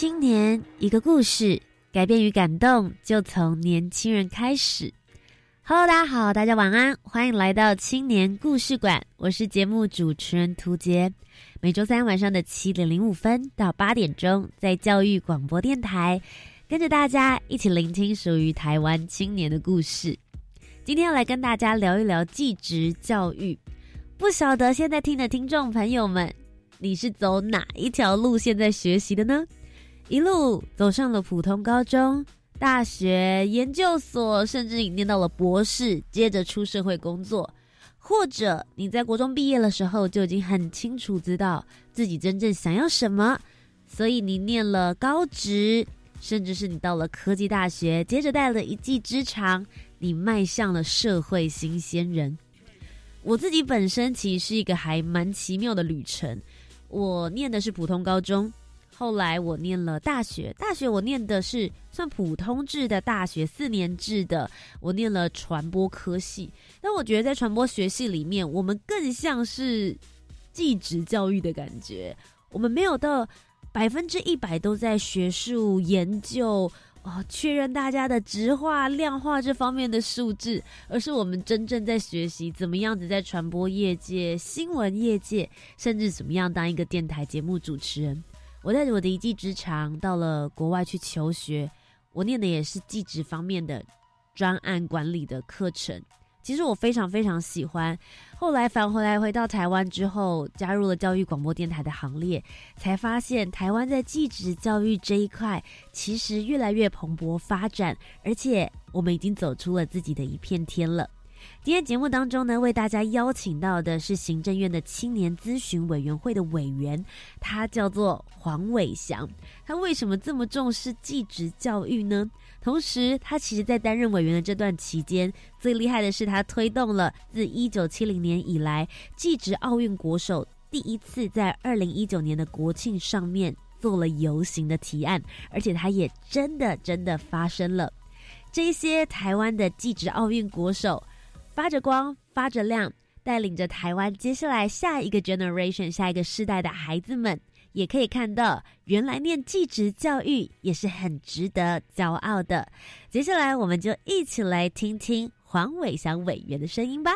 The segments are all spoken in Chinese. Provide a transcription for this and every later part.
青年一个故事，改变与感动就从年轻人开始。Hello，大家好，大家晚安，欢迎来到青年故事馆，我是节目主持人涂杰。每周三晚上的七点零五分到八点钟，在教育广播电台，跟着大家一起聆听属于台湾青年的故事。今天要来跟大家聊一聊技职教育。不晓得现在听的听众朋友们，你是走哪一条路线在学习的呢？一路走上了普通高中、大学、研究所，甚至你念到了博士，接着出社会工作，或者你在国中毕业的时候就已经很清楚知道自己真正想要什么，所以你念了高职，甚至是你到了科技大学，接着带了一技之长，你迈向了社会新鲜人。我自己本身其实是一个还蛮奇妙的旅程，我念的是普通高中。后来我念了大学，大学我念的是算普通制的大学，四年制的。我念了传播科系，但我觉得在传播学系里面，我们更像是技职教育的感觉。我们没有到百分之一百都在学术研究哦，确认大家的直化、量化这方面的数字，而是我们真正在学习怎么样子在传播业界、新闻业界，甚至怎么样当一个电台节目主持人。我带着我的一技之长到了国外去求学，我念的也是技职方面的专案管理的课程。其实我非常非常喜欢。后来返回来回到台湾之后，加入了教育广播电台的行列，才发现台湾在技职教育这一块其实越来越蓬勃发展，而且我们已经走出了自己的一片天了。今天节目当中呢，为大家邀请到的是行政院的青年咨询委员会的委员，他叫做黄伟翔。他为什么这么重视继职教育呢？同时，他其实在担任委员的这段期间，最厉害的是他推动了自一九七零年以来继职奥运国手第一次在二零一九年的国庆上面做了游行的提案，而且他也真的真的发生了。这些台湾的继职奥运国手。发着光，发着亮，带领着台湾接下来下一个 generation 下一个世代的孩子们，也可以看到，原来念技职教育也是很值得骄傲的。接下来，我们就一起来听听黄伟翔委员的声音吧。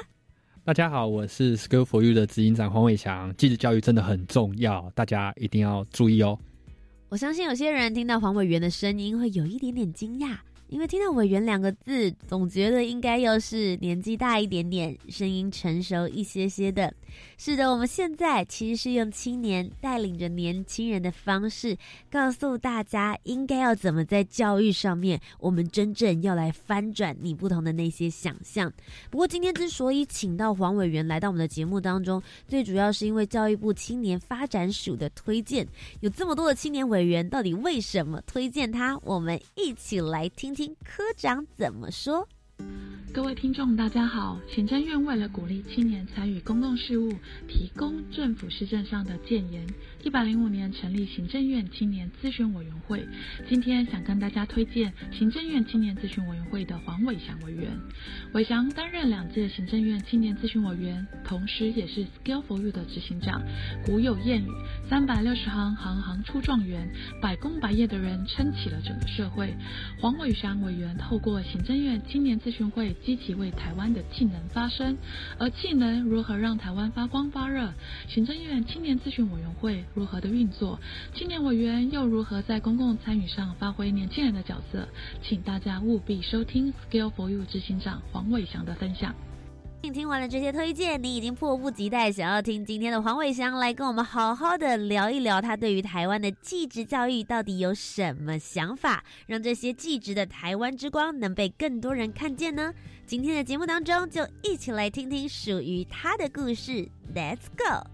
大家好，我是 School for You 的执行长黄伟翔。技职教育真的很重要，大家一定要注意哦。我相信有些人听到黄委员的声音，会有一点点惊讶。因为听到“委员”两个字，总觉得应该又是年纪大一点点，声音成熟一些些的。是的，我们现在其实是用青年带领着年轻人的方式，告诉大家应该要怎么在教育上面，我们真正要来翻转你不同的那些想象。不过今天之所以请到黄委员来到我们的节目当中，最主要是因为教育部青年发展署的推荐。有这么多的青年委员，到底为什么推荐他？我们一起来听。听科长怎么说。各位听众，大家好！行政院为了鼓励青年参与公共事务，提供政府施政上的建言，一百零五年成立行政院青年咨询委员会。今天想跟大家推荐行政院青年咨询委员会的黄伟翔委员。伟翔担任两届行政院青年咨询委员，同时也是 Skill for You 的执行长。古有谚语：三百六十行，行行出状元。百工百业的人撑起了整个社会。黄伟翔委员透过行政院青年咨询会。积极为台湾的技能发声，而技能如何让台湾发光发热？行政院青年咨询委员会如何的运作？青年委员又如何在公共参与上发挥年轻人的角色？请大家务必收听 Skill for You 执行长黄伟翔的分享。听完了这些推荐，你已经迫不及待想要听今天的黄伟翔来跟我们好好的聊一聊，他对于台湾的继职教育到底有什么想法，让这些继职的台湾之光能被更多人看见呢？今天的节目当中，就一起来听听属于他的故事，Let's go。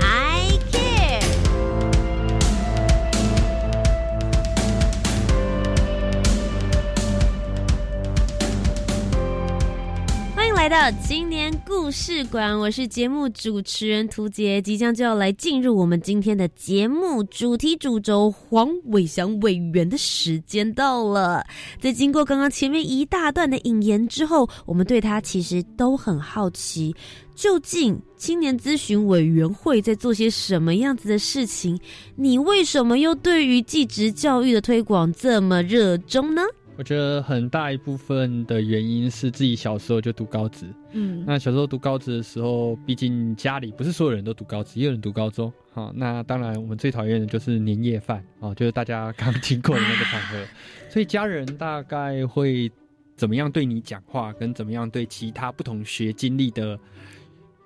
来到青年故事馆，我是节目主持人涂杰，即将就要来进入我们今天的节目主题主轴黄伟翔委员的时间到了。在经过刚刚前面一大段的引言之后，我们对他其实都很好奇，究竟青年咨询委员会在做些什么样子的事情？你为什么又对于继职教育的推广这么热衷呢？我觉得很大一部分的原因是自己小时候就读高职，嗯，那小时候读高职的时候，毕竟家里不是所有人都读高职，也有人读高中。好，那当然我们最讨厌的就是年夜饭啊，就是大家刚经过的那个场合，所以家人大概会怎么样对你讲话，跟怎么样对其他不同学经历的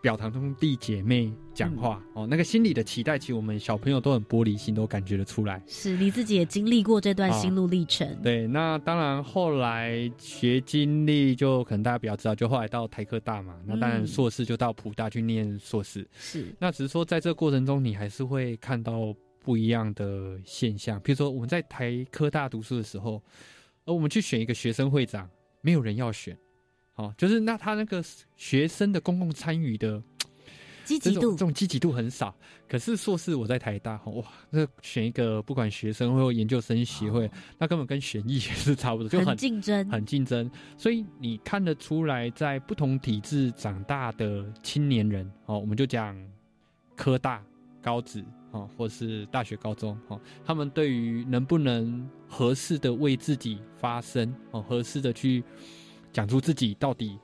表堂兄弟姐妹讲话、哦，那个心里的期待，其实我们小朋友都很玻璃心，都感觉得出来。是你自己也经历过这段心路历程，对，那当然后来学经历就可能大家比较知道，就后来到台科大嘛，那当然嗯硕士就到普大去念硕士。是那只是说在这个过程中，你还是会看到不一样的现象，比如说我们在台科大读书的时候，而我们去选一个学生会长，没有人要选，哦，就是那他那个学生的公共参与的积极度这种积极度很少。可是硕士我在台大，哇，那选一个不管学生会或研究生协会，那根本跟选议也是差不多，就很很竞争，很竞争。所以你看得出来，在不同体制长大的青年人，哦，我们就讲科大、高职，哦，或是大学、高中，哦，他们对于能不能合适的为自己发声，哦，合适的去讲出自己到底。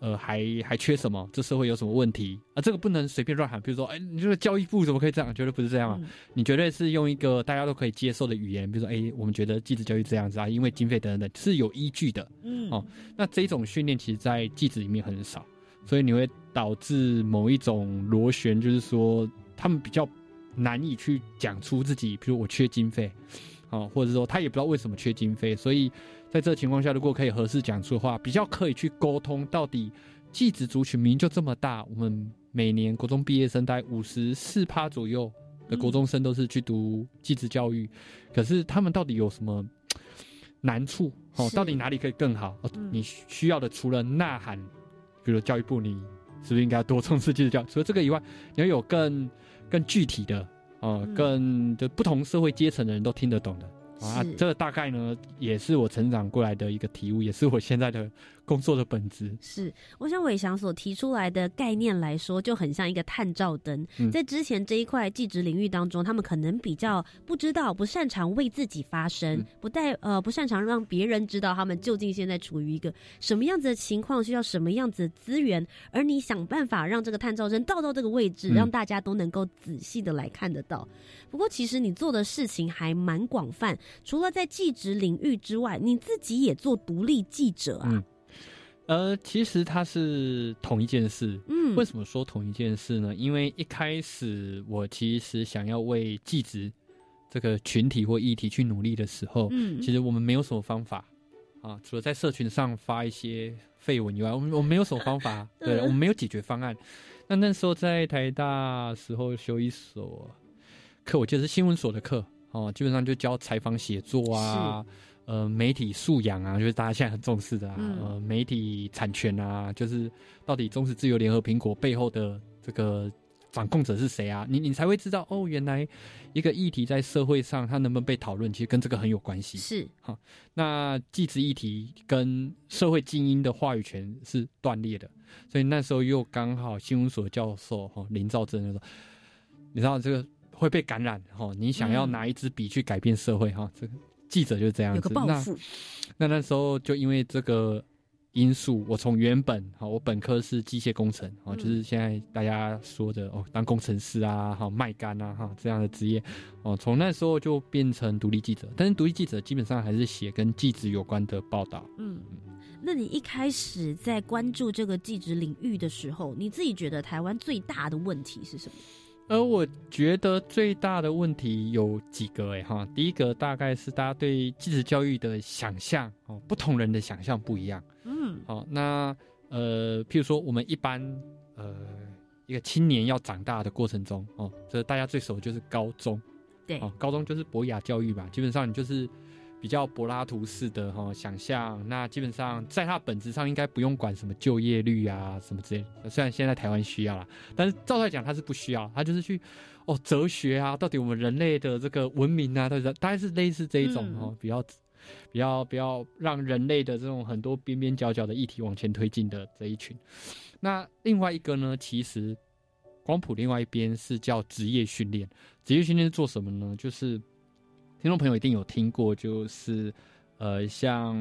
呃，还还缺什么？这社会有什么问题啊？这个不能随便乱喊。比如说，哎，你这个教育部怎么可以这样？绝对不是这样啊！嗯你绝对是用一个大家都可以接受的语言，比如说，哎，我们觉得继子教育这样子啊，因为经费等等等，是有依据的。嗯哦那这种训练其实，在继子里面很少，所以你会导致某一种螺旋，就是说他们比较难以去讲出自己，比如我缺经费，哦，或者说他也不知道为什么缺经费，所以在这个情况下，如果可以合适讲出的话，比较可以去沟通到底继职族群明明就这么大，我们每年国中毕业生大概五十四趴左右的国中生都是去读继职教育，可是他们到底有什么难处？哦，到底哪里可以更好？你需要的除了呐喊，比如教育部，你是不是应该多重视继职教育？除了这个以外，你要有更更具体的，哦、嗯更就不同社会阶层的人都听得懂的。啊，这个大概呢，也是我成长过来的一个体悟，也是我现在的工作的本质。是，我想伟翔所提出来的概念来说，就很像一个探照灯。嗯在之前这一块技职领域当中，他们可能比较不知道、不擅长为自己发声，嗯不带呃不擅长让别人知道他们究竟现在处于一个什么样子的情况，需要什么样子的资源，而你想办法让这个探照灯到到这个位置，嗯让大家都能够仔细的来看得到。不过，其实你做的事情还蛮广泛，除了在技职领域之外，你自己也做独立记者啊。其实它是同一件事。嗯，为什么说同一件事呢？因为一开始我其实想要为技职这个群体或议题去努力的时候，嗯，其实我们没有什么方法啊，除了在社群上发一些绯闻以外，我们我们没有什么方法，对，嗯我们没有解决方案。那那时候在台大时候修一所课，我记得是新闻所的课哦，基本上就教采访写作啊，呃，媒体素养啊，就是大家现在很重视的啊，嗯呃，媒体产权啊，就是到底中时自由联合苹果背后的这个掌控者是谁啊？你你才会知道哦，原来一个议题在社会上它能不能被讨论，其实跟这个很有关系。是哈那继职议题跟社会精英的话语权是断裂的，所以那时候又刚好新闻所教授哈林兆珍就说，你知道这个会被感染哈，你想要嗯拿一支笔去改变社会哈，这个记者就是这样有子。那个抱负，那那时候就因为这个因素，我从原本哈，我本科是机械工程哦，嗯就是现在大家说的哦，当工程师啊，哈，卖干啊，哈这样的职业哦，从那时候就变成独立记者，但是独立记者基本上还是写跟记者有关的报道。嗯。那你一开始在关注这个技职领域的时候，你自己觉得台湾最大的问题是什么？而我觉得最大的问题有几个哎哈，第一个大概是大家对继职教育的想象哦，不同人的想象不一样。嗯。好，那呃，譬如说我们一般呃一个青年要长大的过程中哦，这大家最熟的就是高中。对，哦，高中就是博雅教育吧，基本上你就是比较柏拉图式的哈、哦、想象，那基本上在它本质上应该不用管什么就业率啊什么之类的，虽然现在台湾需要啦，但是照来讲它是不需要，它就是去哦哲学啊，到底我们人类的这个文明啊，到底大概是类似这一种嗯哦，比较比较比较让人类的这种很多边边角角的议题往前推进的这一群。那另外一个呢，其实光谱另外一边是叫职业训练。职业训练是做什么呢？就是听众朋友一定有听过，就是呃，像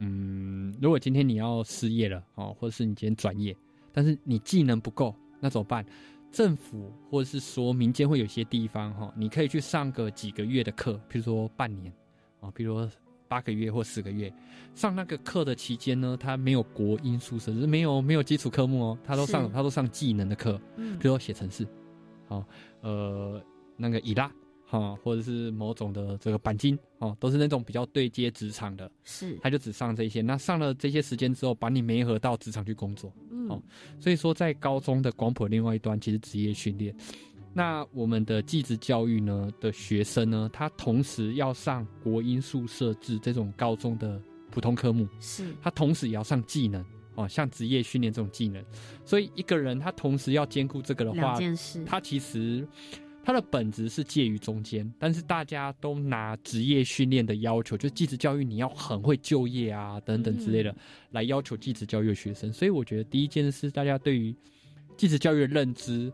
嗯，如果今天你要失业了哦，或者是你今天转业，但是你技能不够，那怎么办？政府或者是说民间会有些地方哈、你可以去上个几个月的课，比如说半年啊，比如说八个月或十个月。上那个课的期间呢，他没有国音数社，就是没有没有基础科目哦，他都上他都上技能的课，嗯比如说写程式，好、呃，那个伊拉哈、或者是某种的这个钣金哦，都是那种比较对接职场的，是，他就只上这些。那上了这些时间之后，把你媒合到职场去工作。嗯哦所以说，在高中的广谱另外一端，其实职业训练。那我们的技职教育呢的学生呢，他同时要上国音数设置这种高中的普通科目，是，他同时也要上技能哦，像职业训练这种技能。所以一个人他同时要兼顾这个的两话，件事，它其实它的本质是介于中间，但是大家都拿职业训练的要求，就技职教育你要很会就业啊等等之类的，嗯来要求技职教育的学生。所以我觉得第一件事，大家对于技职教育的认知，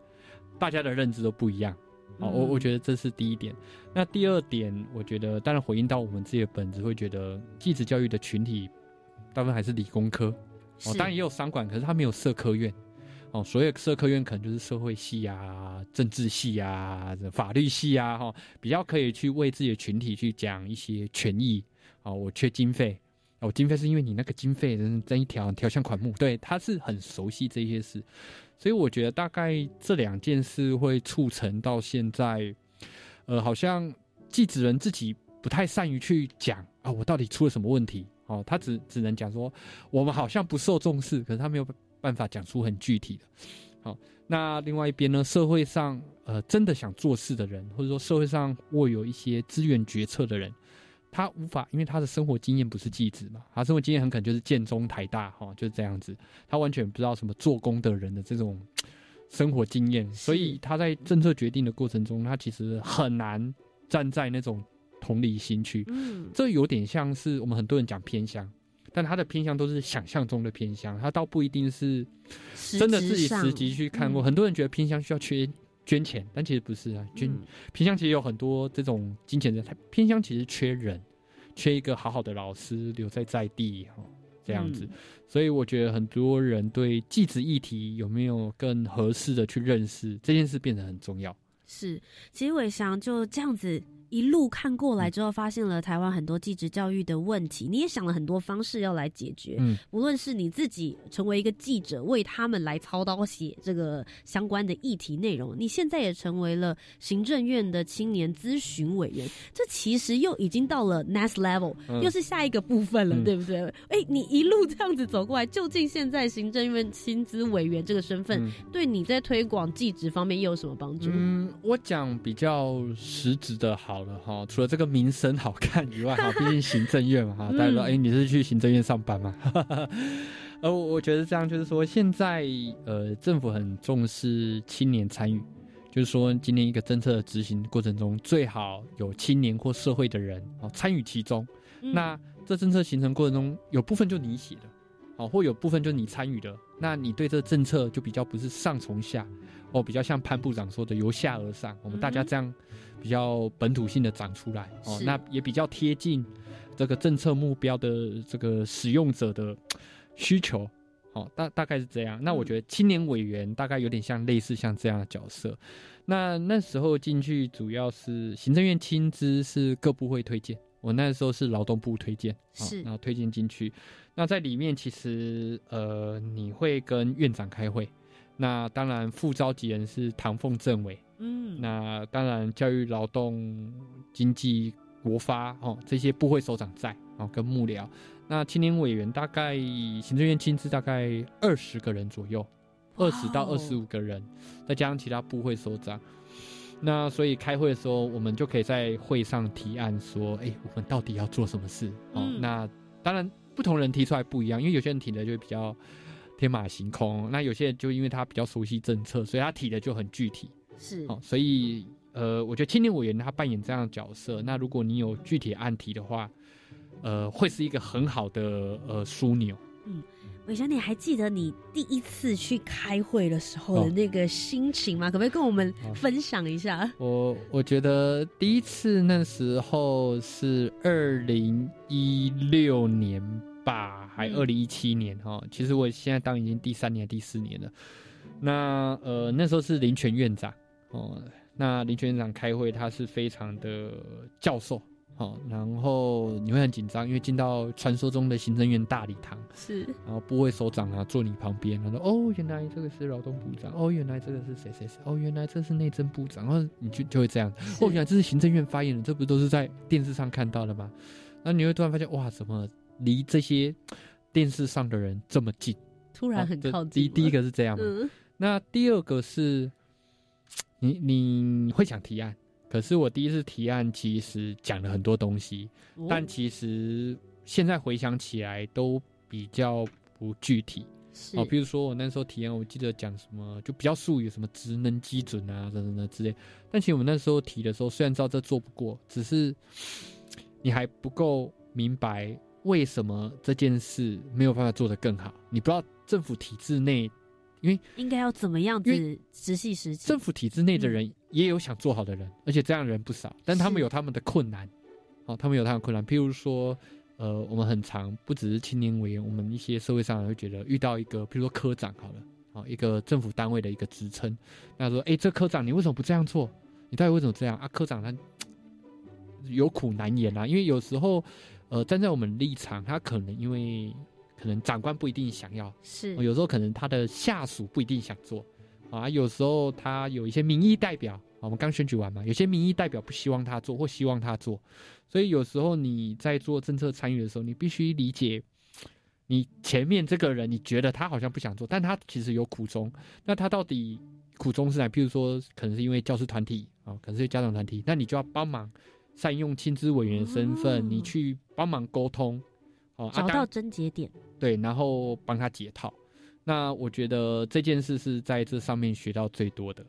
大家的认知都不一样。哦，我我嗯觉得这是第一点。那第二点，我觉得当然回应到我们自己的本质，会觉得技职教育的群体大部分还是理工科。哦，当然也有商管，可是它没有社科院。哦，所有社科院可能就是社会系啊、政治系啊、法律系啊，哈、比较可以去为自己的群体去讲一些权益。哦，我缺经费，哦，我经费是因为你那个经费真真一条条项款目，对，他是很熟悉这些事，所以我觉得大概这两件事会促成到现在，呃，好像记者人自己不太善于去讲啊，我到底出了什么问题？哦，他只只能讲说我们好像不受重视，可是他没有办法讲出很具体的。好，那另外一边呢，社会上呃真的想做事的人，或者说社会上握有一些资源决策的人，他无法，因为他的生活经验不是技职嘛，他生活经验很可能就是建中、台大，哈、就是这样子，他完全不知道什么做工的人的这种生活经验，所以他在政策决定的过程中，他其实很难站在那种同理心去。嗯，这有点像是我们很多人讲偏乡，但他的偏乡都是想象中的偏乡，他倒不一定是真的自己实际去看过。嗯很多人觉得偏乡需要缺捐钱，但其实不是啊，捐、嗯偏乡其实有很多这种金钱的，他偏乡其实缺人，缺一个好好的老师留在在地哈、这样子。嗯所以我觉得很多人对继子议题有没有更合适的去认识这件事变得很重要。是，其实伟翔就这样子一路看过来之后，发现了台湾很多技职教育的问题，你也想了很多方式要来解决。嗯，无论是你自己成为一个记者，为他们来操刀写这个相关的议题内容，你现在也成为了行政院的青年咨询委员，这其实又已经到了 next level，、嗯又是下一个部分了，嗯对不对？哎、你一路这样子走过来，究竟现在行政院薪资委员这个身份，嗯对你在推广技职方面又有什么帮助？嗯，我讲比较实质的好了哈，除了这个名声好看以外哈，毕竟行政院嘛哈，大家说嗯哎、你是去行政院上班吗？呃，我我觉得这样就是说，现在呃政府很重视青年参与，就是说今年一个政策的执行过程中，最好有青年或社会的人哦参与其中。嗯那这政策形成过程中，有部分就你写的，哦，或有部分就你参与的，那你对这政策就比较不是上从下，哦，比较像潘部长说的由下而上，我们大家这样比较本土性的长出来，哦，那也比较贴近这个政策目标的这个使用者的需求。哦，大大概是这样。那我嗯觉得青年委员大概有点像类似像这样的角色。那那时候进去主要是行政院亲资是各部会推荐，我那时候是劳动部推荐，哦是然后推荐进去。那在里面其实呃你会跟院长开会，那当然副召集人是唐凤政委，嗯，那当然教育、劳动、经济、国发哦这些部会首长在哦跟幕僚。那青年委员大概行政院亲自大概二十个人左右，二十到二十五个人，再加上其他部会首长。那所以开会的时候，我们就可以在会上提案说，哎、我们到底要做什么事？哦，嗯那当然不同人提出来不一样，因为有些人提的就比较天马行空，那有些人就因为他比较熟悉政策，所以他提的就很具体。是哦，所以呃，我觉得青年委员他扮演这样的角色。那如果你有具体案题的话，呃，会是一个很好的呃枢纽。嗯伟翔，你还记得你第一次去开会的时候的哦那个心情吗？可不可以跟我们哦分享一下？我我觉得第一次那时候是二零一六年吧，还嗯二零一七年哈、其实我现在当已经第三年、第四年了。那呃那时候是林权院长哦，那林权院长开会，他是非常的教授哦，然后你会很紧张，因为进到传说中的行政院大礼堂，是然后部会首长啊坐你旁边，他说：“哦，原来这个是劳动部长，哦，原来这个是谁谁谁，哦，原来这是内政部长。”然后你就就会这样，哦，原来这是行政院发言人，这不都是在电视上看到的吗？那你会突然发现，哇，怎么离这些电视上的人这么近？突然很靠近了。第第一个是这样嘛？嗯，那第二个是，你你会想提案，可是我第一次提案其实讲了很多东西，哦但其实现在回想起来都比较不具体是哦。比如说我那时候提案，我记得讲什么就比较术语，什么职能基准啊，等等等之类。但其实我们那时候提的时候，虽然知道这做不过，只是你还不够明白为什么这件事没有办法做得更好。你不知道政府体制内因为应该要怎么样子直系实际政？府体制内的人也有想做好的人，而且这样的人不少，但他们有他们的困难，哦，他们有他们的困难。譬如说，呃，我们很常不只是青年委员，我们一些社会上人会觉得遇到一个，譬如说科长好了，哦，一个政府单位的一个职称，那说，哎，这科长你为什么不这样做？你到底为什么这样啊？科长他 有苦难言啊，因为有时候，呃，站在我们立场，他可能因为可能长官不一定想要，是哦有时候可能他的下属不一定想做啊，有时候他有一些民意代表，啊我们刚选举完嘛，有些民意代表不希望他做或希望他做，所以有时候你在做政策参与的时候，你必须理解，你前面这个人你觉得他好像不想做，但他其实有苦衷，那他到底苦衷是哪？譬如说，可能是因为教师团体啊，可能是家长团体，那你就要帮忙善用亲资委员的身份，哦你去帮忙沟通。哦，啊找到症结点。对，然后帮他解套。那我觉得这件事是在这上面学到最多的。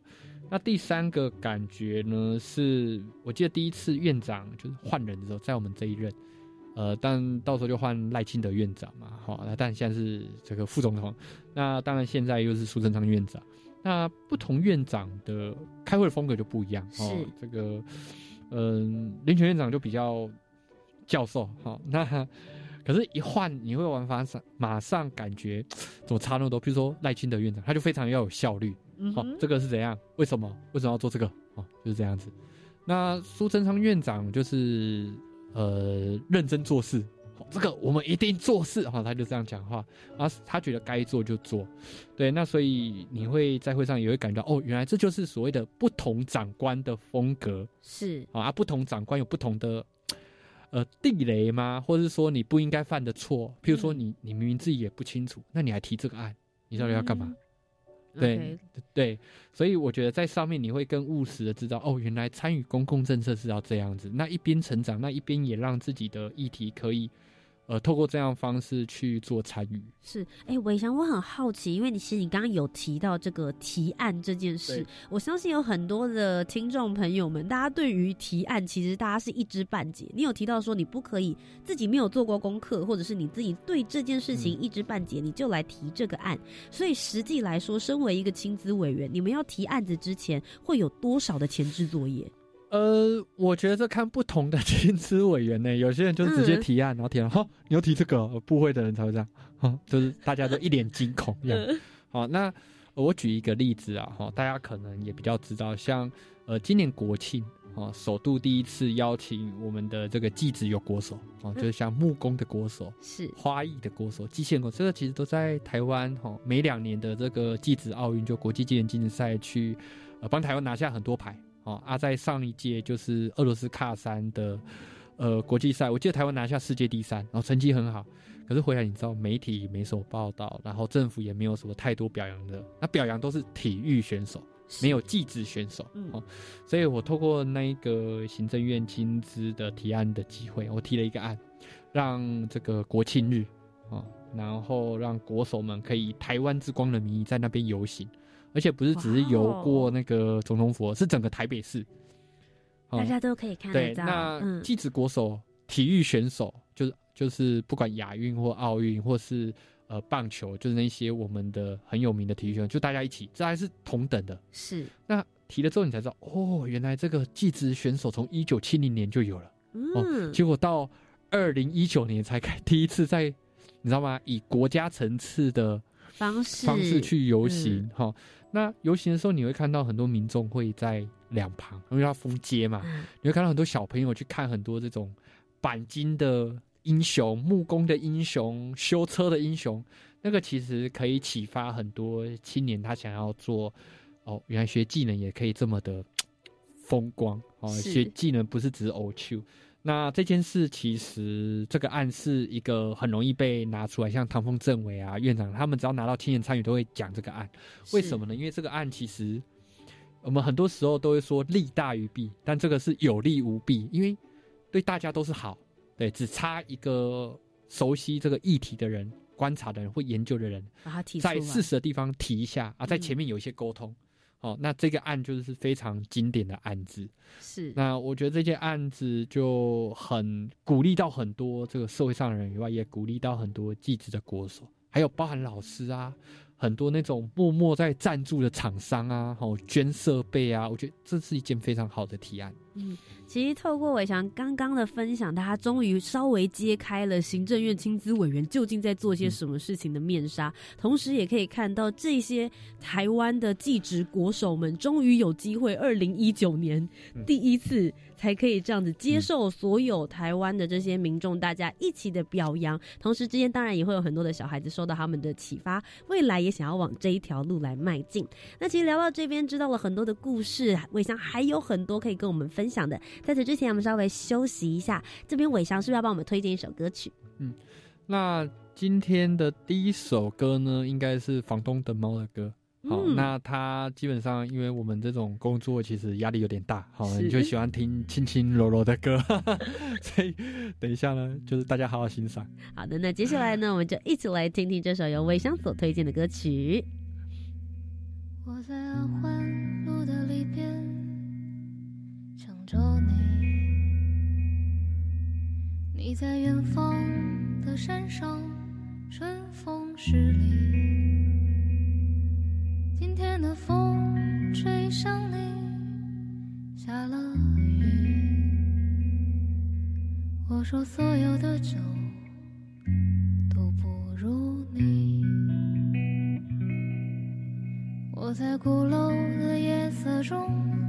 那第三个感觉呢，是我记得第一次院长就是换人的时候，在我们这一任，呃，但到时候就换赖清德院长嘛，好、那但现在是这个副总统，那当然现在又是苏贞昌院长。那不同院长的开会的风格就不一样哦是。这个，嗯、林权院长就比较教授，好、那可是，一换你会玩法上马上感觉怎么差那么多？比如说赖清德院长，他就非常要有效率。好、嗯哦这个是怎样？为什么？为什么要做这个？哦，就是这样子。那苏贞昌院长就是呃认真做事，好这个我们一定做事。哈、他就这样讲话，啊他觉得该做就做。对，那所以你会在会上也会感觉到，哦，原来这就是所谓的不同长官的风格。是啊，啊不同长官有不同的呃地雷吗？或者是说你不应该犯的错？譬如说嗯你你明明自己也不清楚，那你还提这个案，你到底要干嘛？嗯对对，所以我觉得在上面你会更务实的知道，哦，原来参与公共政策是要这样子。那一边成长，那一边也让自己的议题可以呃，透过这样方式去做参与。是，哎，伟翔，我很好奇，因为你其实你刚刚有提到这个提案这件事，我相信有很多的听众朋友们，大家对于提案其实大家是一知半解。你有提到说你不可以自己没有做过功课，或者是你自己对这件事情一知半解，你就来提这个案。所以实际来说，身为一个亲子委员，你们要提案子之前会有多少的前置作业？呃，我觉得看不同的 亲子委员呢，有些人就是直接提案，然后提案，哈，你要提这个，部会的人才会这样，哈，就是大家都一脸惊恐这样。好，那我举一个例子啊，哈，大家可能也比较知道，像呃，今年国庆，哦，首度第一次邀请我们的这个技职有国手，哦，就是像木工的国手，是花艺的国手，机械国，这个其实都在台湾，哈，每两年的这个技职奥运就国际技能竞赛去，呃，帮台湾拿下很多牌。哦，啊，在上一届就是俄罗斯喀山的呃国际赛，我记得台湾拿下世界第三，然后成绩很好。可是回来你知道，媒体没什么报道，然后政府也没有什么太多表扬的，那表扬都是体育选手，没有技职选手。哦，所以我透过那一个行政院亲资的提案的机会，我提了一个案，让这个国庆日啊，然后让国手们可以以台湾之光的名义在那边游行。而且不是只是游过那个总统府，是整个台北市，大家都可以看得到。那继子国手、体育选手，就是就是不管亚运或奥运，或是呃棒球，就是那些我们的很有名的体育选手，就大家一起，这还是同等的。是。那提了之后，你才知道，哦，原来这个继子选手从一九七零年就有了，嗯，结果到二零一九年才开第一次在，你知道吗？以国家层次的方式方式去游行，哈。那游行的时候，你会看到很多民众会在两旁，因为要封街嘛。你会看到很多小朋友去看很多这种钣金的英雄、木工的英雄、修车的英雄。那个其实可以启发很多青年，他想要做哦，原来学技能也可以这么的风光哦，学技能不是只是偶趣。那这件事其实这个案是一个很容易被拿出来，像唐凤政委啊院长他们只要拿到青年参与都会讲这个案，为什么呢？因为这个案其实我们很多时候都会说利大于弊，但这个是有利无弊，因为对大家都是好，对，只差一个熟悉这个议题的人、观察的人或研究的人，在事实的地方提一下啊，在前面有一些沟通。哦，那这个案就是非常经典的案子，是。那我觉得这件案子就很鼓励到很多这个社会上的人以外，也鼓励到很多记者的国手，还有包含老师啊，很多那种默默在赞助的厂商啊，哦，捐设备啊，我觉得这是一件非常好的提案。嗯。其实透过伟翔刚刚的分享，大家终于稍微揭开了行政院亲资委员究竟在做些什么事情的面纱，同时也可以看到这些台湾的技职国手们终于有机会，二零一九年第一次才可以这样子接受所有台湾的这些民众大家一起的表扬，同时之间当然也会有很多的小孩子受到他们的启发，未来也想要往这一条路来迈进。那其实聊到这边，知道了很多的故事，伟翔还有很多可以跟我们分享的。在此之前，我们稍微休息一下。这边伟翔是不是要帮我们推荐一首歌曲？嗯，那今天的第一首歌呢，应该是房东的猫的歌。好，那他基本上因为我们这种工作其实压力有点大，好，你就喜欢听轻轻柔柔的歌，所以等一下呢，就是大家好好欣赏。好的，那接下来呢，我们就一起来听听这首由魏翔所推荐的歌曲。我在着你，你在远方的山上，春风十里。今天的风吹向你，下了雨。我说所有的酒都不如你。我在鼓楼的夜色中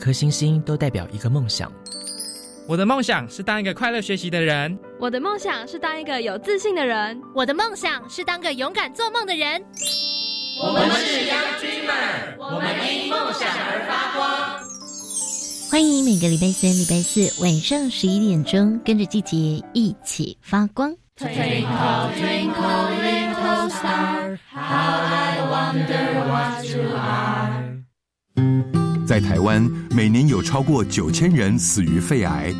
颗星星都代表一个梦想。我的梦想是当一个快乐学习的人。我的梦想是当一个有自信的人。我的梦想是当个勇敢做梦的人。我们是 Young Dreamer，我们因梦想而发光。欢迎每个礼拜三、礼拜四晚上十一点钟，跟着季节一起发光。Twinkle twinkle little star, how I wonder what you are. 台湾，每年有超过九千人死于肺癌。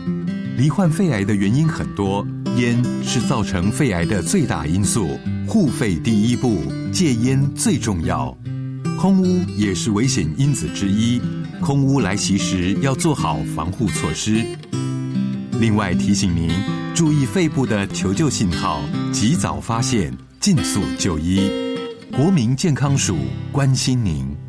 罹患肺癌的原因很多，烟是造成肺癌的最大因素。护肺第一步，戒烟最重要。空污也是危险因子之一，空污来袭时要做好防护措施。另外提醒您，注意肺部的求救信号，及早发现，尽速就医。国民健康署关心您。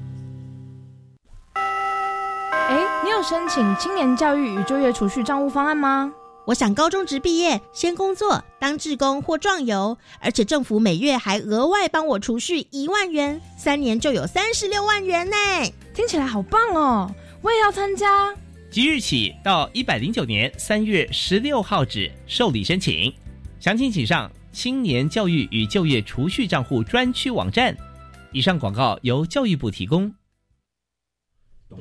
申请青年教育与就业储蓄账户方案吗？我想高中职毕业先工作，当志工或壮游，而且政府每月还额外帮我储蓄一万元，三年就有三十六万元呢！听起来好棒哦！我也要参加。即日起到一百零九年三月十六号止受理申请，详情请上青年教育与就业储蓄账户专区网站。以上广告由教育部提供。我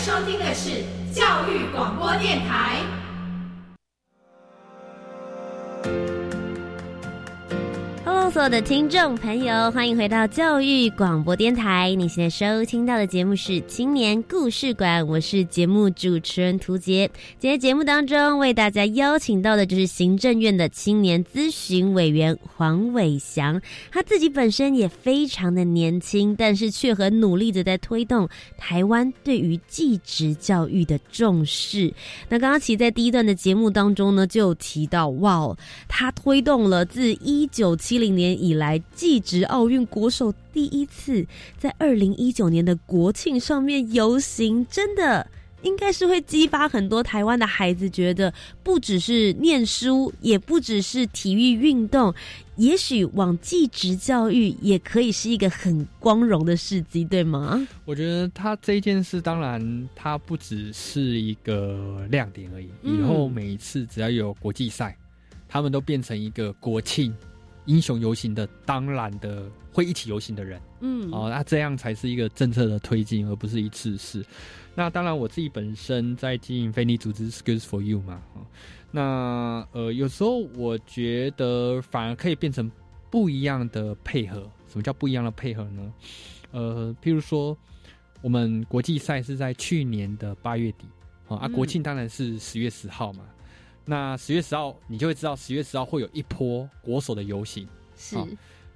收听的是教育广播电台。所有的听众朋友，欢迎回到教育广播电台。你现在收听到的节目是《青年故事馆》，我是节目主持人涂杰。今天节目当中为大家邀请到的就是行政院的青年咨询委员黄伟翔，他自己本身也非常的年轻，但是却很努力的在推动台湾对于技职教育的重视。那刚刚其实，在第一段的节目当中呢，就提到，哇，他推动了自一九七零以来技职奥运国手第一次在二零一九年的国庆上面游行，真的应该是会激发很多台湾的孩子，觉得不只是念书，也不只是体育运动，也许往技职教育也可以是一个很光荣的事迹，对吗？我觉得他这一件事，当然它不只是一个亮点而已。嗯以后每一次只要有国际赛，他们都变成一个国庆英雄游行的当然的会一起游行的人。嗯，哦，那这样才是一个政策的推进，而不是一次事。那当然，我自己本身在经营非利组织 Skills for You 嘛，哦那呃，有时候我觉得反而可以变成不一样的配合。什么叫不一样的配合呢？呃，譬如说，我们国际赛是在去年的八月底，哦啊，嗯国庆当然是十月十号嘛。那十月十号，你就会知道十月十号会有一波国手的游行。是好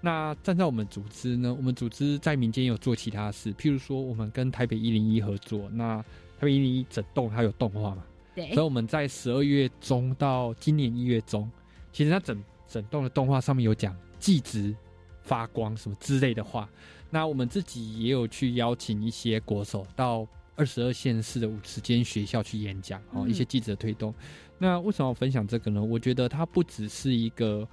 那站在我们组织呢，我们组织在民间有做其他事，譬如说我们跟台北一零一合作，那台北一零一整栋它有动画嘛，对所以我们在十二月中到今年一月中，其实它整整栋的动画上面有讲技职发光什么之类的话。那我们自己也有去邀请一些国手到二十二县市的五十间学校去演讲，哦，嗯一些技职的推动。那为什么要分享这个呢？我觉得它不只是一个。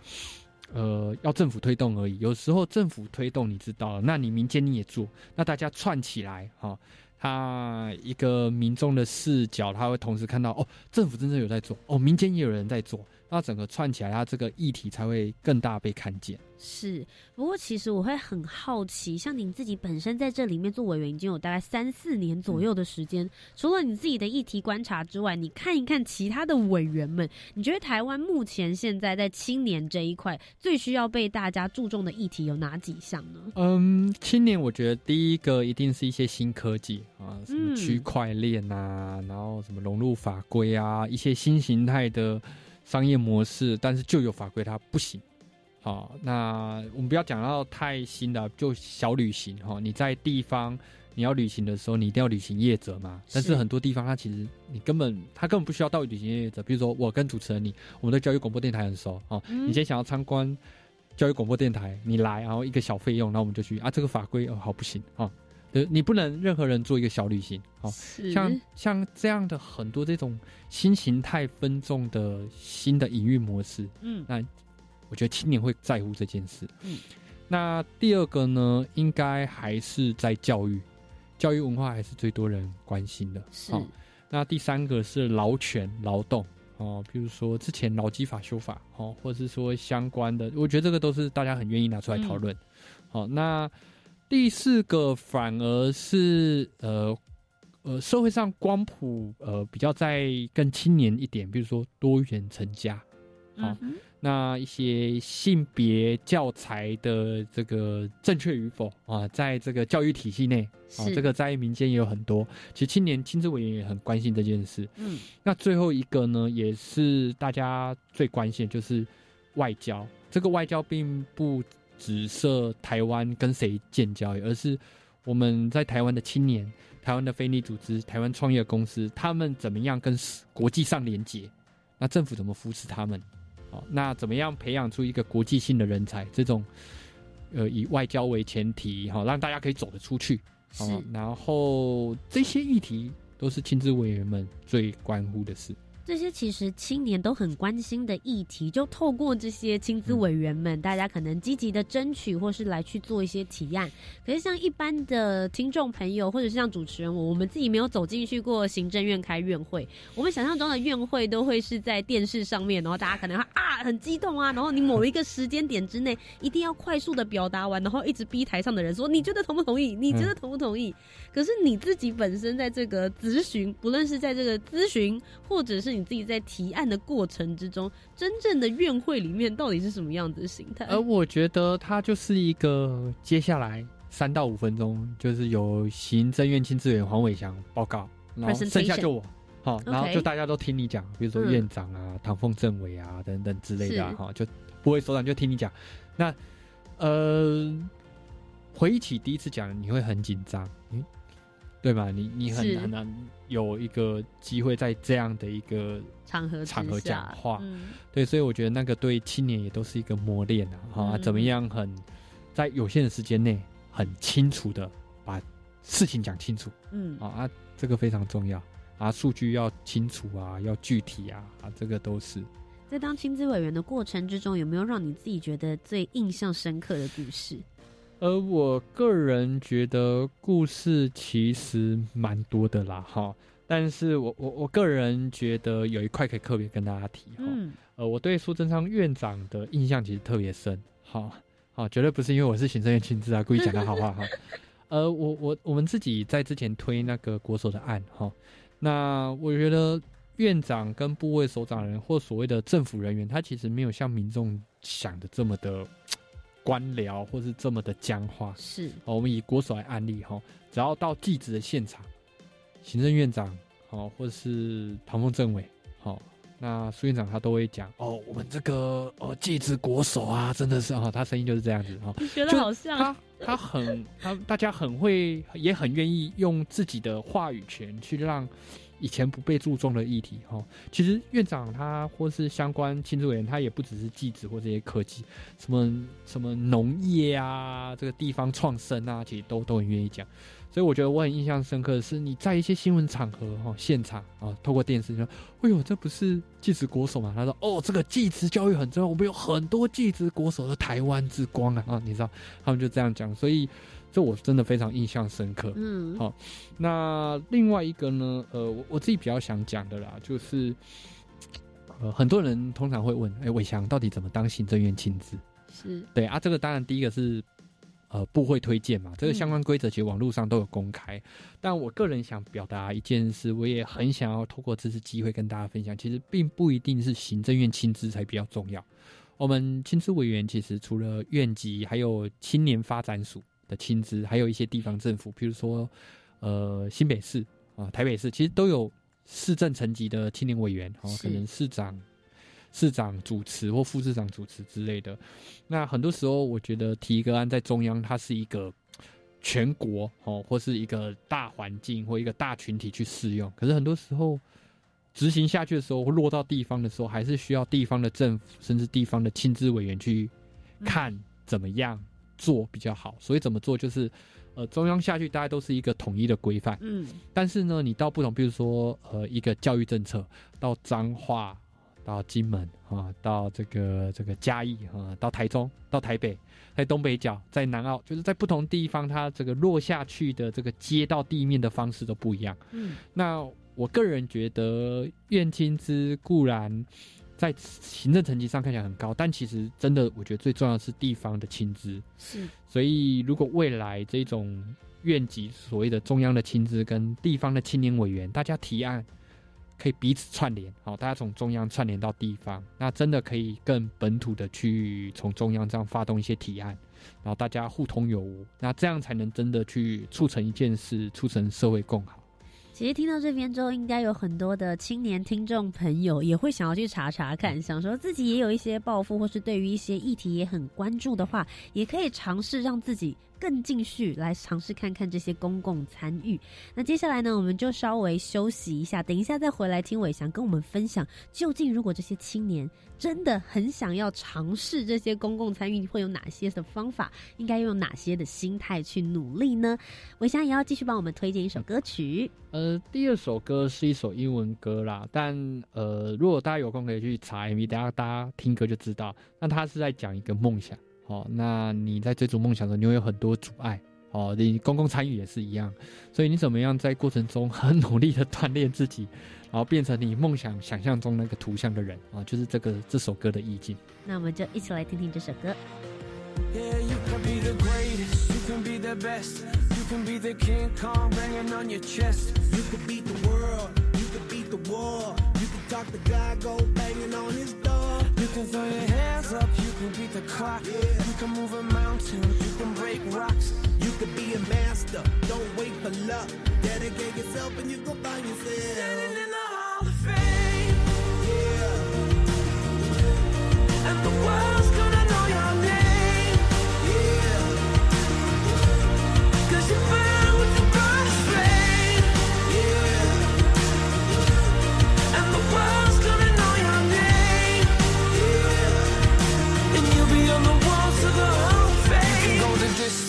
呃，要政府推动而已。有时候政府推动，你知道了，那你民间你也做，那大家串起来哈、哦，他一个民众的视角，他会同时看到哦，政府真正有在做，哦，民间也有人在做，那整个串起来，它这个议题才会更大被看见。是，不过其实我会很好奇，像您自己本身在这里面做委员已经有大概三四年左右的时间，除了你自己的议题观察之外，你看一看其他的委员们，你觉得台湾目前现在在青年这一块最需要被大家注重的议题有哪几项呢？嗯，青年我觉得第一个一定是一些新科技啊，什么区块链啊，然后什么融入法规啊，一些新形态的商业模式，但是旧有法规它不行。好，那我们不要讲到太新的，就小旅行哈。你在地方你要旅行的时候，你一定要旅行业者嘛。但是很多地方它其实你根本它根本不需要到旅行业者。比如说我跟主持人你，我们的教育广播电台很熟啊。你今天想要参观教育广播电台，你来，然后一个小费用，那我们就去啊。这个法规哦，好不行啊。呃，你不能任何人做一个小旅行哦。像像这样的很多这种新形态分众的新的营运模式，嗯，那。我觉得青年会在乎这件事。嗯，那第二个呢，应该还是在教育，教育文化还是最多人关心的。是。那第三个是劳权劳动哦，比如说之前劳基法修法哦，或者是说相关的，我觉得这个都是大家很愿意拿出来讨论。好，那第四个反而是呃呃社会上光谱呃比较在更青年一点，比如说多元成家。好。那一些性别教材的这个正确与否啊，在这个教育体系内啊，这个在民间也有很多。其实青年亲子委员也很关心这件事。嗯，那最后一个呢，也是大家最关心，就是外交。这个外交并不只设台湾跟谁建交，而是我们在台湾的青年、台湾的非利组织、台湾创业公司，他们怎么样跟国际上连接？那政府怎么扶持他们？哦，那怎么样培养出一个国际性的人才？这种，呃，以外交为前提，哈，让大家可以走得出去。是，然后这些议题都是亲自委员们最关乎的事。这些其实青年都很关心的议题，就透过这些亲资委员们，大家可能积极的争取，或是来去做一些提案。可是像一般的听众朋友，或者是像主持人我，我们自己没有走进去过行政院开院会，我们想象中的院会都会是在电视上面，然后大家可能啊很激动啊，然后你某一个时间点之内一定要快速的表达完，然后一直逼台上的人说你觉得同不同意？你觉得同不同意？可是你自己本身在这个咨询，不论是在这个咨询，或者是你自己在提案的过程之中，真正的院会里面到底是什么样子的形态？而我觉得它就是一个接下来三到五分钟，就是由行政院亲自员黄伟翔报告，然后剩下就我，好，然后就大家都听你讲，比如说院长啊、唐凤政委啊等等之类的，哈，就不会首长就听你讲。那呃，回忆起第一次讲，你会很紧张，嗯。对吧？你你很难难有一个机会在这样的一个场合场合讲话，对，所以我觉得那个对青年也都是一个磨练啊，哈，怎么样很在有限的时间内很清楚的把事情讲清楚，嗯。啊啊，这个非常重要。啊，数据要清楚啊，要具体啊啊，这个都是。在当亲子委员的过程之中，有没有让你自己觉得最印象深刻的故事？而我个人觉得故事其实蛮多的啦，哈。但是我我我个人觉得有一块可以特别跟大家提哈。呃，我对苏贞昌院长的印象其实特别深，好，好，绝对不是因为我是行政院亲自啊，故意讲的好话哈。呃，我我我们自己在之前推那个国手的案哈，那我觉得院长跟部位首长人或所谓的政府人员，他其实没有像民众想的这么的。官僚或是这么的僵化，是。我们以国手来案例哈，只要到记者的现场，行政院长哦，或者是唐凤政委好，那苏院长他都会讲哦，我们这个哦，记者国手啊，真的是哈，他声音就是这样子哈，觉得好像他他很他大家很会，也很愿意用自己的话语权去让。以前不被注重的议题，哈，其实院长他或是相关亲自委员，他也不只是技职或这些科技，什么什么农业啊，这个地方创生啊，其实都都很愿意讲。所以我觉得我很印象深刻的是，你在一些新闻场合哈，现场啊，透过电视说，哎呦，这不是技职国手吗？他说，哦，这个技职教育很重要，我们有很多技职国手的台湾之光啊，啊，你知道，他们就这样讲，所以。这我真的非常印象深刻。嗯，好，那另外一个呢？呃，我我自己比较想讲的啦，就是呃，很多人通常会问，哎，伟翔到底怎么当行政院亲自？是对啊，这个当然第一个是呃部会推荐嘛，这个相关规则其实网络上都有公开。但我个人想表达一件事，我也很想要透过这次机会跟大家分享，其实并不一定是行政院亲自才比较重要。我们亲资委员其实除了院级，还有青年发展署的亲资，还有一些地方政府，比如说呃新北市啊、台北市，其实都有市政层级的青年委员，哦，可能市长、市长主持或副市长主持之类的。那很多时候，我觉得提一个案在中央，它是一个全国哦，或是一个大环境或一个大群体去适用。可是很多时候执行下去的时候，落到地方的时候，还是需要地方的政府甚至地方的亲资委员去看怎么样做比较好。所以怎么做就是。呃，中央下去大家都是一个统一的规范，嗯，但是呢，你到不同，比如说呃，一个教育政策到彰化、到金门啊，到这个这个嘉义啊，到台中、到台北，在东北角、在南澳，就是在不同地方，它这个落下去的这个接到地面的方式都不一样。嗯，那我个人觉得，愿亲之固然。在行政层级上看起来很高，但其实真的，我觉得最重要的是地方的亲资。是，所以如果未来这种院级所谓的中央的亲资跟地方的青年委员，大家提案可以彼此串联，好，大家从中央串联到地方，那真的可以更本土的去从中央这样发动一些提案，然后大家互通有无，那这样才能真的去促成一件事，促成社会共好。其实听到这边之后，应该有很多的青年听众朋友也会想要去查查看，想说自己也有一些抱负，或是对于一些议题也很关注的话，也可以尝试让自己。更继续来尝试看看这些公共参与。那接下来呢，我们就稍微休息一下，等一下再回来听伟翔跟我们分享，究竟如果这些青年真的很想要尝试这些公共参与，会有哪些的方法？应该用哪些的心态去努力呢？伟翔也要继续帮我们推荐一首歌曲。呃，第二首歌是一首英文歌啦，但呃，如果大家有空可以去查 MV，等下大家听歌就知道。那他是在讲一个梦想。哦，那你在追逐梦想的时候，你会有很多阻碍。哦，你公共参与也是一样，所以你怎么样在过程中很努力的锻炼自己，然后变成你梦想想象中那个图像的人啊，就是这个这首歌的意境。那我们就一起来听听这首歌。Can throw your hands up, you can beat the clock. Yeah. You can move a mountain, you can break rocks. You can be a master, don't wait for luck. Dedicate yourself and you go find yourself. Standing in the Hall of Fame. Yeah. And the world's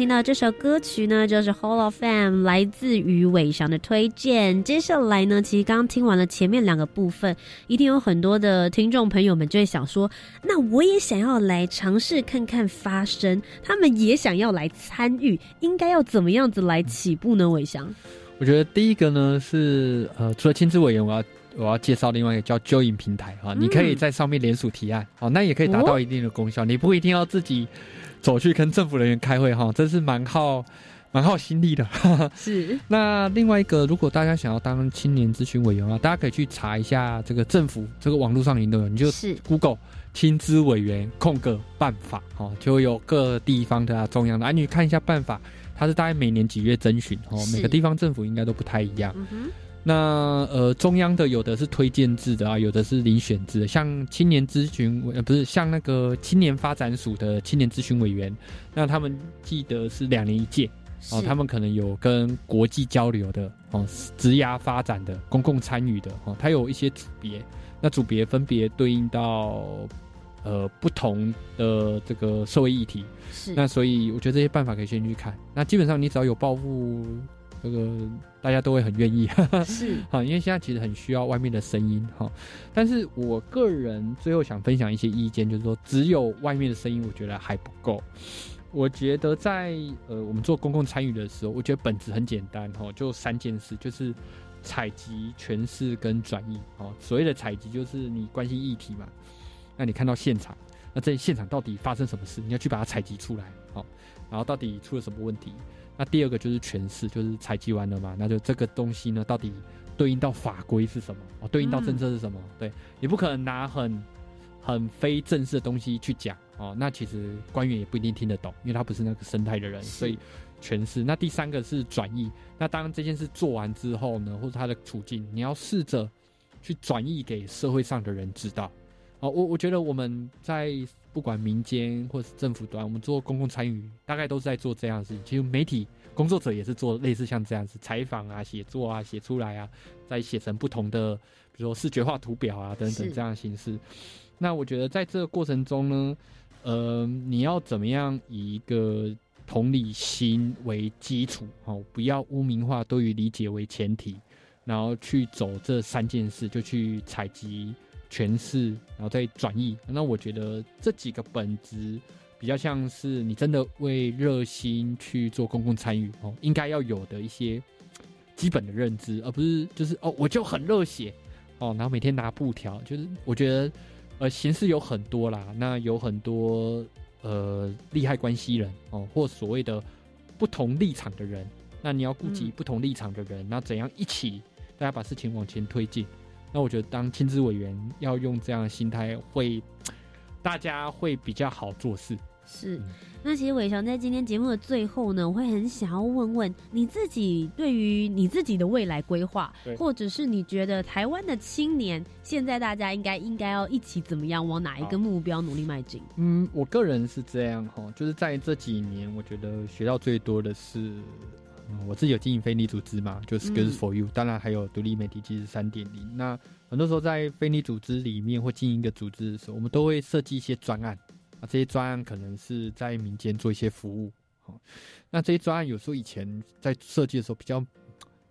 听到这首歌曲呢，就是 Hall of Fame，来自于伟翔的推荐。接下来呢，其实刚刚听完了前面两个部分，一定有很多的听众朋友们就会想说，那我也想要来尝试看看发声，他们也想要来参与，应该要怎么样子来起步呢？伟翔，我觉得第一个呢是呃，除了亲自委员，我要我要介绍另外一个叫 Join 平台啊，你可以在上面联署提案，好，那也可以达到一定的功效，你不一定要自己走去跟政府人员开会哈，真是蛮耗蛮耗心力的。是。那另外一个，如果大家想要当青年咨询委员啊，大家可以去查一下这个政府这个网络上你都有，你就 Google 亲资委员空格办法哦，就有各地方的啊、中央的啊，你看一下办法，它是大概每年几月征询哦，每个地方政府应该都不太一样。那呃，中央的有的是推荐制的啊，有的是遴选制的，像青年咨询委呃不是像那个青年发展署的青年咨询委员，那他们记得是两年一届哦，他们可能有跟国际交流的哦，职涯发展的、公共参与的哦，它有一些组别，那组别分别对应到呃不同的这个社会议题，是。那所以我觉得这些办法可以先去看，那基本上你只要有抱负。这个大家都会很愿意，是哈，因为现在其实很需要外面的声音哈。但是我个人最后想分享一些意见，就是说只有外面的声音，我觉得还不够。我觉得在呃我们做公共参与的时候，我觉得本质很简单哈，就三件事，就是采集、诠释跟转译。哦，所谓的采集就是你关心议题嘛，那你看到现场，那这现场到底发生什么事，你要去把它采集出来，好，然后到底出了什么问题。那第二个就是诠释，就是采集完了嘛，那就这个东西呢，到底对应到法规是什么？哦，对应到政策是什么？对你不可能拿很很非正式的东西去讲哦，那其实官员也不一定听得懂，因为他不是那个生态的人，所以诠释。那第三个是转译，那当这件事做完之后呢，或者他的处境，你要试着去转译给社会上的人知道。哦，我我觉得我们在不管民间或是政府端，我们做公共参与，大概都是在做这样的事情。其实媒体工作者也是做类似像这样子采访啊、写作啊、写出来啊，再写成不同的，比如说视觉化图表啊等等这样的形式。那我觉得在这个过程中呢，呃，你要怎么样以一个同理心为基础，哦，不要污名化，多于理解为前提，然后去走这三件事，就去采集。诠释，然后再转译。那我觉得这几个本质比较像是你真的为热心去做公共参与哦，应该要有的一些基本的认知，而不是就是哦我就很热血哦，然后每天拿布条。就是我觉得呃形式有很多啦，那有很多呃利害关系人哦，或所谓的不同立场的人，那你要顾及不同立场的人，那怎样一起大家把事情往前推进？那我觉得当亲子委员要用这样的心态，会大家会比较好做事。是，那其实伟翔在今天节目的最后呢，我会很想要问问你自己对于你自己的未来规划，或者是你觉得台湾的青年现在大家应该应该要一起怎么样往哪一个目标努力迈进？嗯，我个人是这样哈，就是在这几年，我觉得学到最多的是。我自己有经营非利组织嘛，就是 Skills for You，当然还有独立媒体，其实三点零。那很多时候在非利组织里面或经营一个组织的时候，我们都会设计一些专案啊，这些专案可能是在民间做一些服务。好，那这些专案有时候以前在设计的时候比较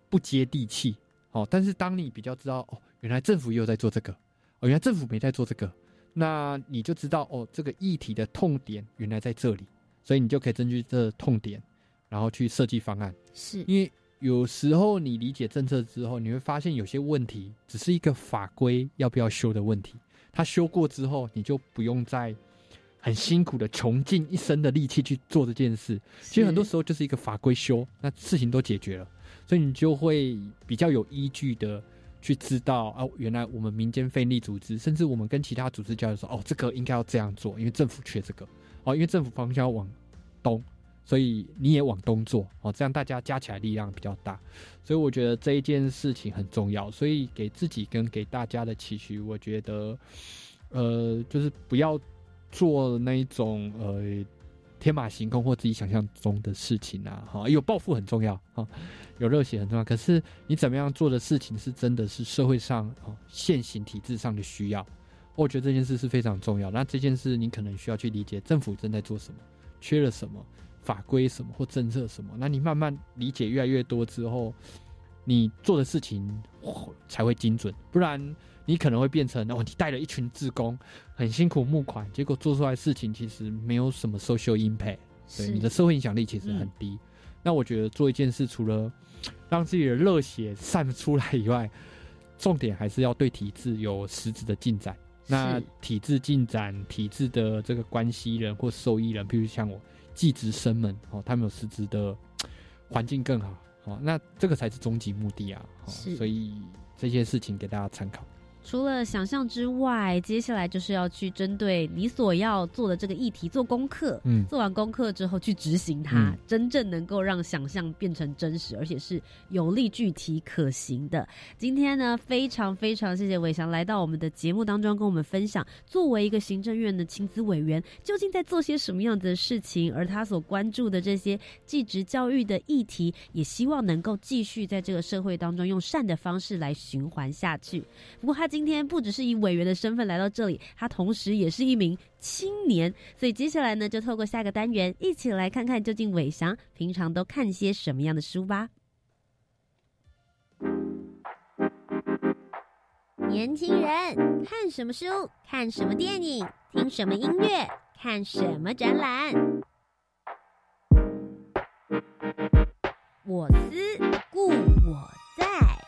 不接地气，好，但是当你比较知道哦，原来政府也有在做这个，哦，原来政府没在做这个，那你就知道哦，这个议题的痛点原来在这里，所以你就可以根据这痛点。然后去设计方案，是因为有时候你理解政策之后，你会发现有些问题只是一个法规要不要修的问题。它修过之后，你就不用再很辛苦的穷尽一生的力气去做这件事。其实很多时候就是一个法规修，那事情都解决了，所以你就会比较有依据的去知道啊，原来我们民间非利组织，甚至我们跟其他组织交流说，哦，这个应该要这样做，因为政府缺这个，哦，因为政府方向要往东。所以你也往东做哦，这样大家加起来力量比较大。所以我觉得这一件事情很重要。所以给自己跟给大家的期许，我觉得，呃，就是不要做那一种呃天马行空或自己想象中的事情啊。哈，有抱负很重要啊，有热血很重要。可是你怎么样做的事情是真的是社会上哦现行体制上的需要？我觉得这件事是非常重要。那这件事你可能需要去理解政府正在做什么，缺了什么。法规什么或政策什么，那你慢慢理解越来越多之后，你做的事情哦才会精准，不然你可能会变成哦，你带了一群志工，很辛苦募款，结果做出来的事情其实没有什么 social impact，对你的社会影响力其实很低。那我觉得做一件事，除了让自己的热血散出来以外，重点还是要对体制有实质的进展。那体制进展，体制的这个关系人或受益人，譬如像我技职生们哦，他们有实质的环境更好哦，那这个才是终极目的啊。哦是所以这些事情给大家参考。除了想象之外，接下来就是要去针对你所要做的这个议题做功课。嗯做完功课之后去执行它，嗯真正能够让想象变成真实，而且是有利、具体、可行的。今天呢，非常非常谢谢伟翔来到我们的节目当中，跟我们分享作为一个行政院的亲子委员，究竟在做些什么样子的事情，而他所关注的这些继职教育的议题，也希望能够继续在这个社会当中用善的方式来循环下去。不过他今天不只是以委员的身份来到这里，他同时也是一名青年。所以接下来呢，就透过下个单元，一起来看看究竟伟翔平常都看些什么样的书吧。年轻人看什么书？看什么电影？听什么音乐？看什么展览？我思故我在。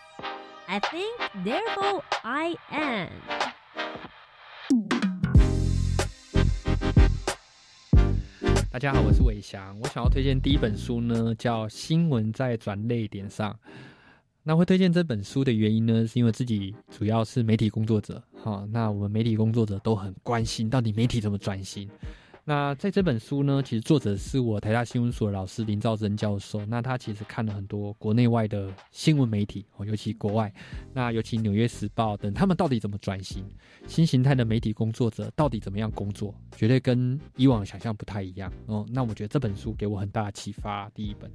I think, therefore I am。大家好，我是伟翔。我想要推荐第一本书呢，叫《新闻在转泪点上》。那会推荐这本书的原因呢，是因为自己主要是媒体工作者，哈、那我们媒体工作者都很关心到底媒体怎么转型。那在这本书呢，其实作者是我台大新闻所的老师林兆珍教授。那他其实看了很多国内外的新闻媒体，哦，尤其国外，那尤其《纽约时报》等，他们到底怎么转型？新形态的媒体工作者到底怎么样工作？绝对跟以往想象不太一样哦。那我觉得这本书给我很大的启发。第一本，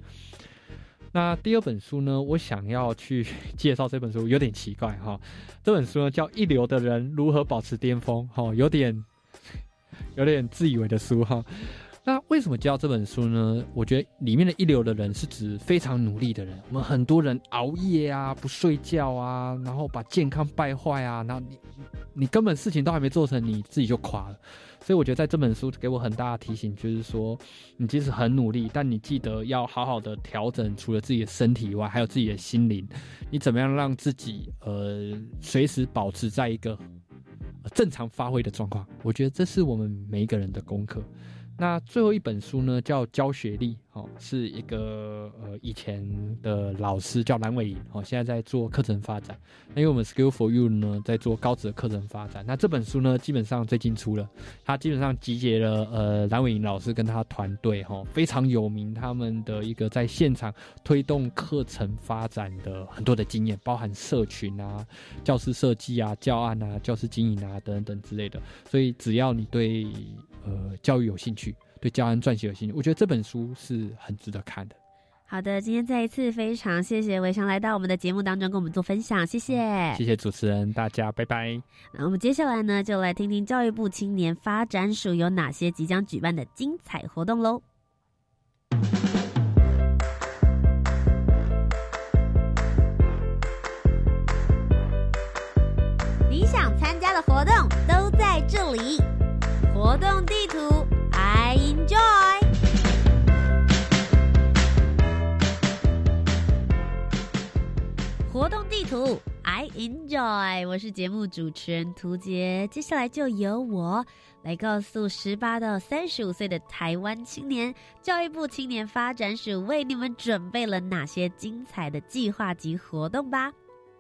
那第二本书呢？我想要去介绍这本书，有点奇怪哈、这本书呢叫《一流的人如何保持巅峰》哈、有点有点自以为的书哈。那为什么叫这本书呢？我觉得里面的一流的人是指非常努力的人。我们很多人熬夜啊，不睡觉啊，然后把健康败坏啊，然后你你根本事情都还没做成，你自己就垮了。所以我觉得在这本书给我很大的提醒，就是说，你即使很努力，但你记得要好好的调整，除了自己的身体以外，还有自己的心灵。你怎么样让自己呃随时保持在一个、正常发挥的状况？我觉得这是我们每一个人的功课。那最后一本书呢，叫《教学力》，哦，是一个呃以前的老师叫蓝伟莹，哦，现在在做课程发展。那因为我们 Skill for You 呢，在做高职的课程发展。那这本书呢，基本上最近出了，它基本上集结了呃蓝伟莹老师跟他团队，哈、非常有名，他们的一个在现场推动课程发展的很多的经验，包含社群啊、教师设计啊、教案啊、教师经营啊等等之类的。所以只要你对呃教育有兴趣，对教案撰写有兴趣，我觉得这本书是很值得看的。好的，今天再一次非常谢谢伟翔来到我们的节目当中跟我们做分享，谢谢。谢谢主持人，大家拜拜。那我们接下来呢，就来听听教育部青年发展署有哪些即将举办的精彩活动喽。你想参加的活动都在这里，活动地图 I enjoy。活动地图，I enjoy。我是节目主持人涂杰，接下来就由我来告诉十八到三十五岁的台湾青年，教育部青年发展署为你们准备了哪些精彩的计划及活动吧。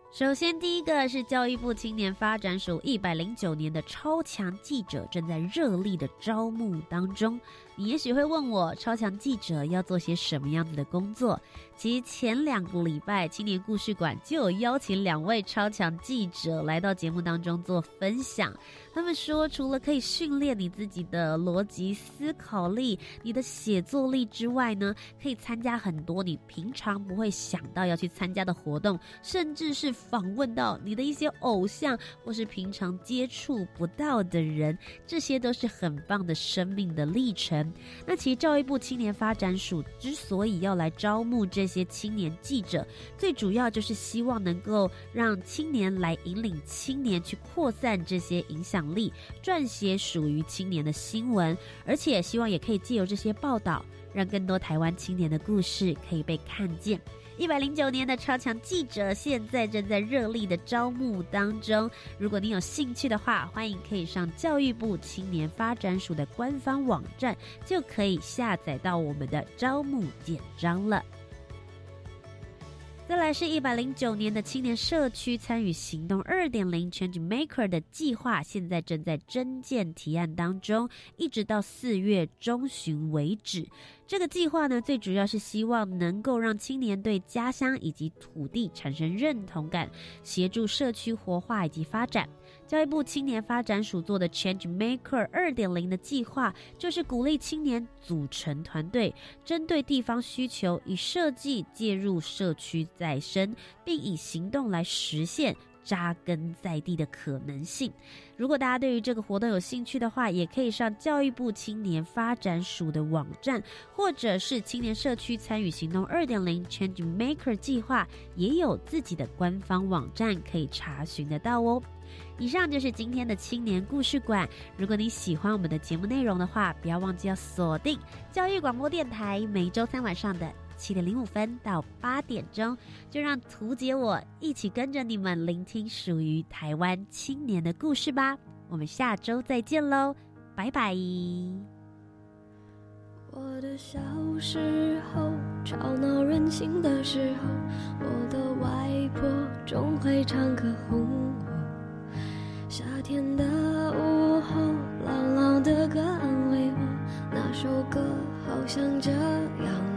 首先，第一个是教育部青年发展署一百零九年的超强记者正在热力的招募当中。你也许会问我，超强记者要做些什么样子的工作？其前两个礼拜，青年故事馆就有邀请两位超强记者来到节目当中做分享。他们说，除了可以训练你自己的逻辑思考力、你的写作力之外呢，可以参加很多你平常不会想到要去参加的活动，甚至是访问到你的一些偶像或是平常接触不到的人，这些都是很棒的生命的历程。那其实教育部青年发展署之所以要来招募这些青年记者，最主要就是希望能够让青年来引领青年去扩散这些影响力，撰写属于青年的新闻，而且希望也可以借由这些报道，让更多台湾青年的故事可以被看见。一百零九年的超强记者现在正在热力的招募当中。如果你有兴趣的话，欢迎可以上教育部青年发展署的官方网站，就可以下载到我们的招募简章了。再来是一百零九年的青年社区参与行动二点零 Change Maker 的计划，现在正在征建提案当中，一直到四月中旬为止。这个计划呢，最主要是希望能够让青年对家乡以及土地产生认同感，协助社区活化以及发展。教育部青年发展署做的 Change Maker 二点零的计划，就是鼓励青年组成团队，针对地方需求，以设计介入社区再生，并以行动来实现扎根在地的可能性。如果大家对于这个活动有兴趣的话，也可以上教育部青年发展署的网站，或者是青年社区参与行动二点零 Change Maker 计划，也有自己的官方网站可以查询得到哦。以上就是今天的青年故事馆。如果你喜欢我们的节目内容的话，不要忘记要锁定教育广播电台，每周三晚上的七点零五分到八点钟，就让图姐我一起跟着你们聆听属于台湾青年的故事吧。我们下周再见喽，拜拜。我的小时候，吵闹任性的时候，我的外婆总会唱歌哄。夏天的午后，老老的歌安慰我，那首歌好像这样。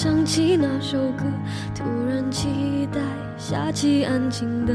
想起那首歌，突然期待下起安静的